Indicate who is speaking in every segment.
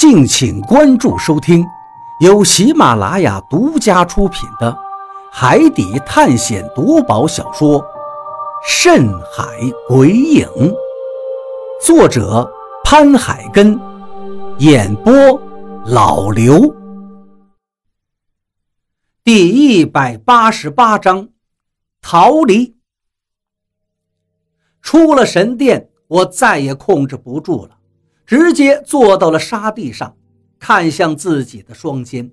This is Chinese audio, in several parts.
Speaker 1: 敬请关注收听，由喜马拉雅独家出品的《海底探险夺宝小说》《深海鬼影》，作者潘海根，演播老刘。第一百八十八章，逃离。出了神殿，我再也控制不住了。直接坐到了沙地上，看向自己的双肩，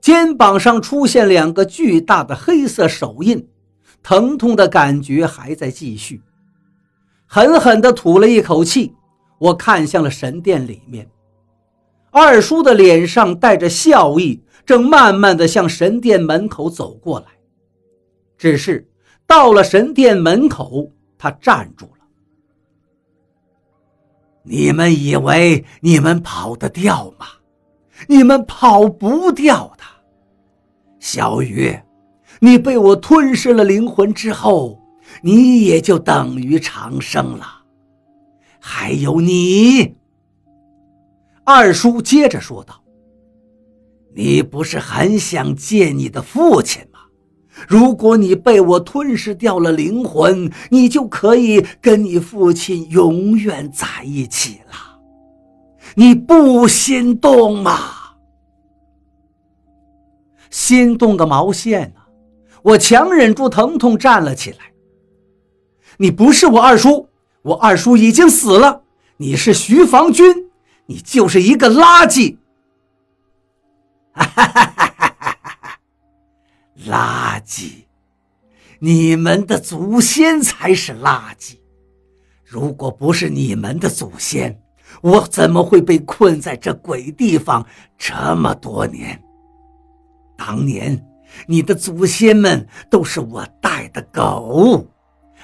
Speaker 1: 肩膀上出现两个巨大的黑色手印，疼痛的感觉还在继续。狠狠地吐了一口气，我看向了神殿里面，二叔的脸上带着笑意，正慢慢地向神殿门口走过来。只是到了神殿门口，他站住。
Speaker 2: 你们以为你们跑得掉吗？你们跑不掉的。小雨，你被我吞噬了灵魂之后，你也就等于长生了。还有你，
Speaker 1: 二叔接着说道：“
Speaker 2: 你不是很想见你的父亲？”如果你被我吞噬掉了灵魂，你就可以跟你父亲永远在一起了。你不心动吗？
Speaker 1: 心动个毛线啊！我强忍住疼痛站了起来。你不是我二叔，我二叔已经死了。你是徐防军，你就是一个垃圾。
Speaker 2: 哈哈哈哈！垃圾！你们的祖先才是垃圾。如果不是你们的祖先，我怎么会被困在这鬼地方这么多年？当年你的祖先们都是我带的狗，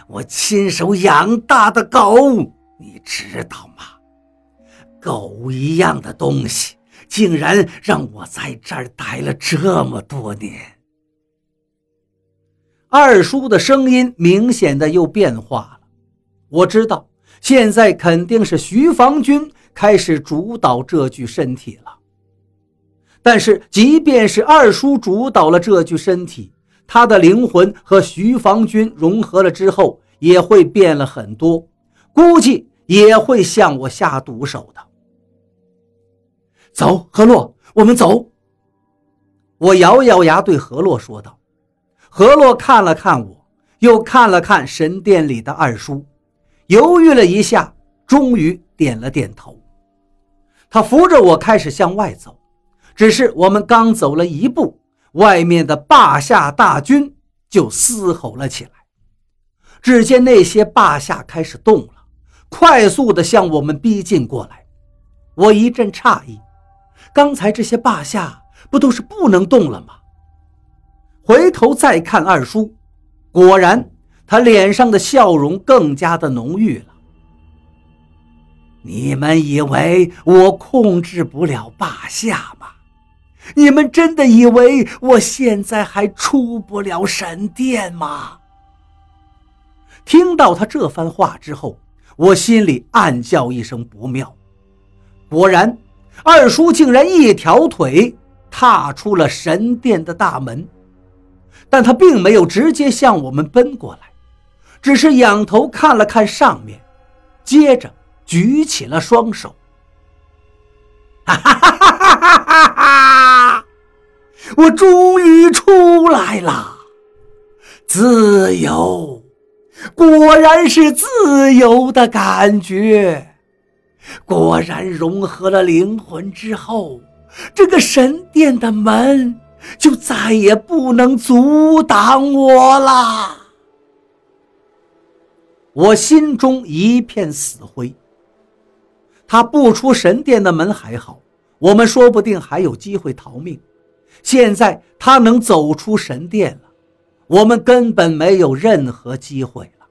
Speaker 2: 我亲手养大的狗，你知道吗？狗一样的东西，竟然让我在这儿待了这么多年。
Speaker 1: 二叔的声音明显的又变化了。我知道，现在肯定是徐防军开始主导这具身体了。但是，即便是二叔主导了这具身体，他的灵魂和徐防军融合了之后，也会变了很多，估计也会向我下毒手的。走，何洛，我们走。我咬咬牙对何洛说道。何洛看了看我，又看了看神殿里的二叔，犹豫了一下，终于点了点头。他扶着我开始向外走，只是我们刚走了一步，外面的霸下大军就嘶吼了起来。只见那些霸下开始动了，快速地向我们逼近过来。我一阵诧异，刚才这些霸下不都是不能动了吗？回头再看二叔，果然，他脸上的笑容更加的浓郁了。
Speaker 2: 你们以为我控制不了霸下吗？你们真的以为我现在还出不了神殿吗？
Speaker 1: 听到他这番话之后，我心里暗叫一声不妙。果然，二叔竟然一条腿踏出了神殿的大门。但他并没有直接向我们奔过来，只是仰头看了看上面，接着举起了双手。
Speaker 2: 哈哈哈哈哈哈！我终于出来了，自由，果然是自由的感觉。果然融合了灵魂之后，这个神殿的门。就再也不能阻挡我啦。
Speaker 1: 我心中一片死灰。他不出神殿的门还好，我们说不定还有机会逃命。现在他能走出神殿了，我们根本没有任何机会了。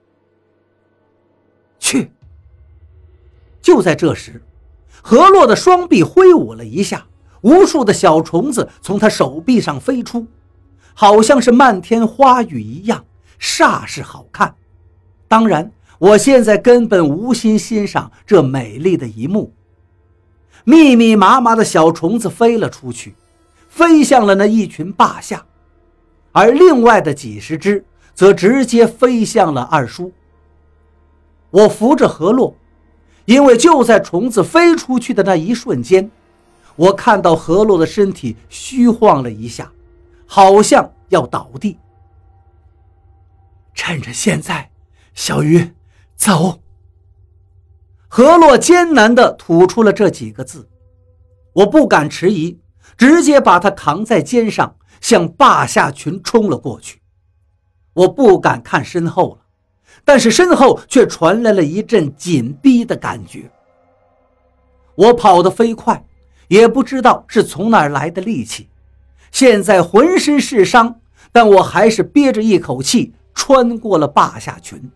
Speaker 1: 去！就在这时，何洛的双臂挥舞了一下。无数的小虫子从他手臂上飞出，好像是漫天花雨一样，煞是好看。当然，我现在根本无心欣赏这美丽的一幕。密密麻麻的小虫子飞了出去，飞向了那一群霸下，而另外的几十只则直接飞向了二叔。我扶着何洛，因为就在虫子飞出去的那一瞬间，我看到何洛的身体虚晃了一下，好像要倒地。
Speaker 2: 趁着现在，小鱼，走。
Speaker 1: 何洛艰难地吐出了这几个字，我不敢迟疑，直接把他扛在肩上，向霸下群冲了过去。我不敢看身后了，但是身后却传来了一阵紧逼的感觉。我跑得飞快，也不知道是从哪儿来的力气，现在浑身是伤，但我还是憋着一口气穿过了霸下群。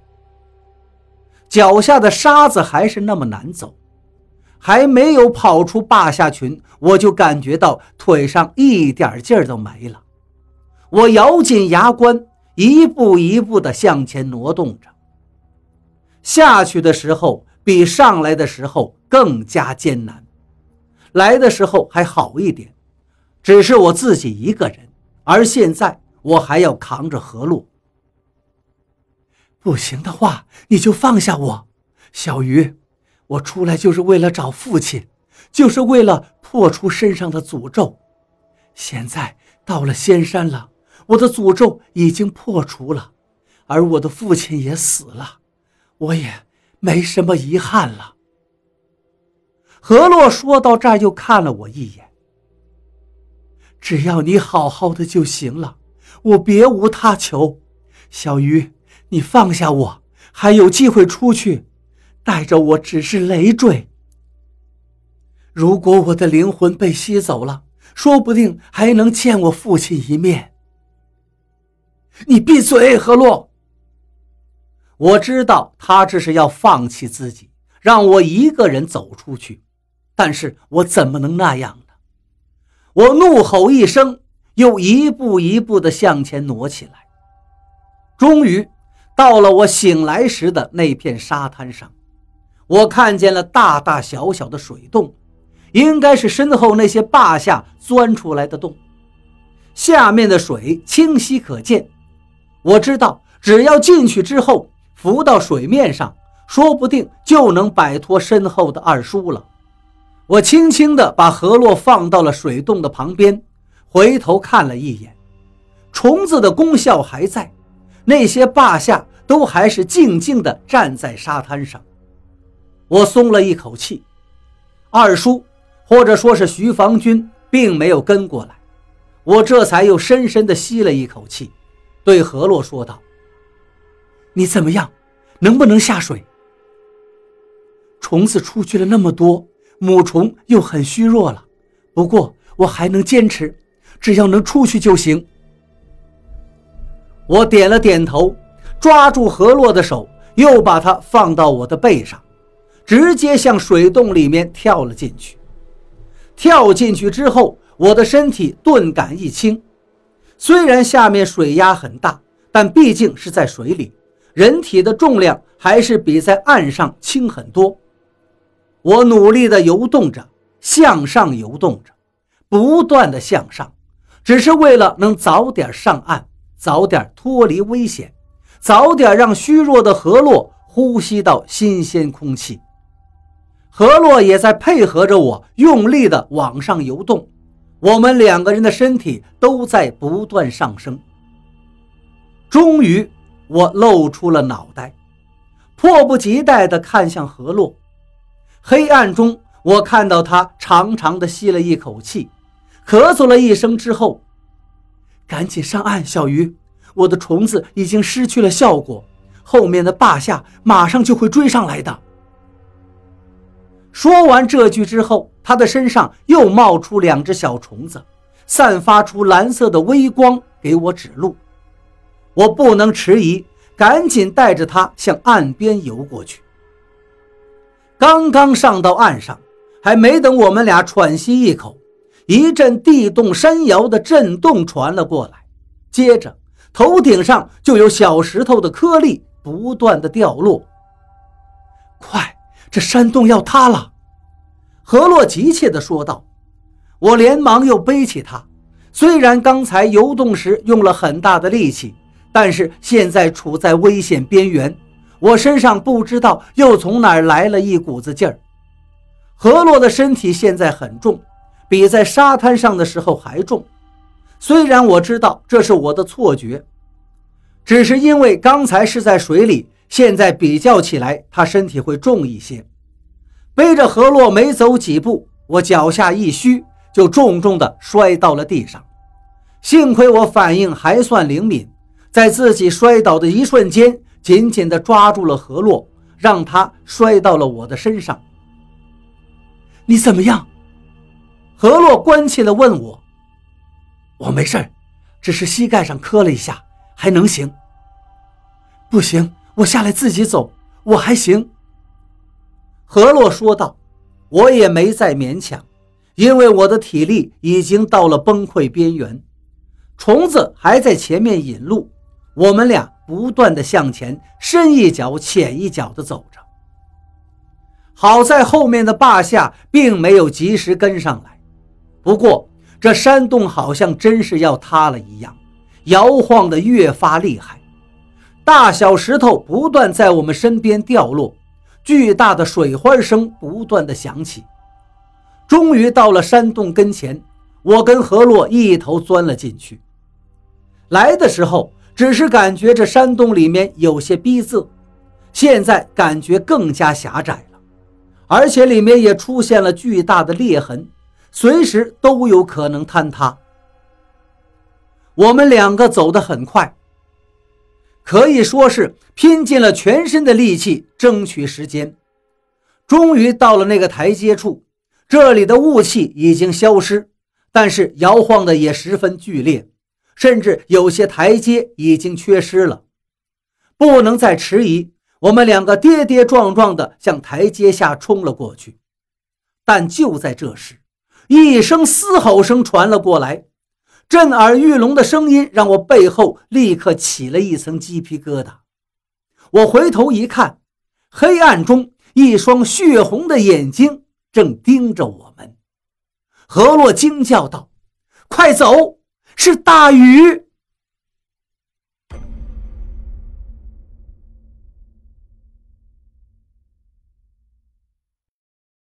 Speaker 1: 脚下的沙子还是那么难走，还没有跑出霸下群，我就感觉到腿上一点劲儿都没了。我咬紧牙关，一步一步地向前挪动着。下去的时候比上来的时候更加艰难，来的时候还好一点，只是我自己一个人，而现在我还要扛着何洛。
Speaker 2: 不行的话，你就放下我，小鱼。我出来就是为了找父亲，就是为了破除身上的诅咒。现在到了仙山了，我的诅咒已经破除了，而我的父亲也死了，我也没什么遗憾了。
Speaker 1: 何洛说到这儿，又看了我一眼。
Speaker 2: 只要你好好的就行了，我别无他求，小鱼。你放下我，还有机会出去，带着我只是累赘。如果我的灵魂被吸走了，说不定还能见我父亲一面。
Speaker 1: 你闭嘴，何洛！我知道他这是要放弃自己，让我一个人走出去，但是我怎么能那样呢？我怒吼一声，又一步一步的向前挪起来，终于。到了我醒来时的那片沙滩上，我看见了大大小小的水洞，应该是身后那些坝下钻出来的洞。下面的水清晰可见，我知道只要进去之后浮到水面上，说不定就能摆脱身后的二叔了。我轻轻地把河洛放到了水洞的旁边，回头看了一眼，虫子的功效还在，那些霸下。都还是静静地站在沙滩上，我松了一口气。二叔，或者说是徐防军，并没有跟过来，我这才又深深地吸了一口气，对河洛说道：“
Speaker 2: 你怎么样？能不能下水？虫子出去了那么多，母虫又很虚弱了，不过我还能坚持，只要能出去就行。”
Speaker 1: 我点了点头。抓住何洛的手，又把它放到我的背上，直接向水洞里面跳了进去。跳进去之后，我的身体顿感一轻。虽然下面水压很大，但毕竟是在水里，人体的重量还是比在岸上轻很多。我努力地游动着，向上游动着，不断地向上，只是为了能早点上岸，早点脱离危险。早点让虚弱的河洛呼吸到新鲜空气，河洛也在配合着我，用力地往上游动。我们两个人的身体都在不断上升。终于，我露出了脑袋，迫不及待地看向河洛。黑暗中，我看到他长长的吸了一口气，咳嗽了一声之后，
Speaker 2: 赶紧上岸，小鱼。我的虫子已经失去了效果，后面的霸下马上就会追上来的。
Speaker 1: 说完这句之后，他的身上又冒出两只小虫子，散发出蓝色的微光，给我指路。我不能迟疑，赶紧带着他向岸边游过去。刚刚上到岸上，还没等我们俩喘息一口，一阵地动山摇的震动传了过来，接着。头顶上就有小石头的颗粒不断的掉落。
Speaker 2: 快，这山洞要塌了！
Speaker 1: 何洛急切地说道。我连忙又背起他。虽然刚才游动时用了很大的力气，但是现在处在危险边缘，我身上不知道又从哪儿来了一股子劲儿。何洛的身体现在很重，比在沙滩上的时候还重。虽然我知道这是我的错觉，只是因为刚才是在水里，现在比较起来，他身体会重一些。背着何洛没走几步，我脚下一虚。就重重地摔到了地上，幸亏我反应还算灵敏，在自己摔倒的一瞬间，紧紧地抓住了何洛，让他摔到了我的身上。你怎么样？何洛关切地问我。我没事只是膝盖上磕了一下，还能行。不行，我下来自己走，我还行。何洛说道。我也没再勉强。因为我的体力已经到了崩溃边缘，虫子还在前面引路，我们俩不断的向前，深一脚浅一脚的走着。好在后面的霸下并没有及时跟上来，不过这山洞好像真是要塌了一样，摇晃的越发厉害，大小石头不断在我们身边掉落，巨大的水花声不断的响起。终于到了山洞跟前，我跟何洛一头钻了进去。来的时候只是感觉这山洞里面有些逼仄，现在感觉更加狭窄了，而且里面也出现了巨大的裂痕，随时都有可能坍塌。我们两个走得很快，可以说是拼尽了全身的力气争取时间，终于到了那个台阶处。这里的雾气已经消失，但是摇晃的也十分剧烈，甚至有些台阶已经缺失了。不能再迟疑，我们两个跌跌撞撞地向台阶下冲了过去。但就在这时，一声嘶吼声传了过来，震耳欲聋的声音让我背后立刻起了一层鸡皮疙瘩。我回头一看，黑暗中一双血红的眼睛。正盯着我们，何洛惊叫道：“快走！是大鱼！”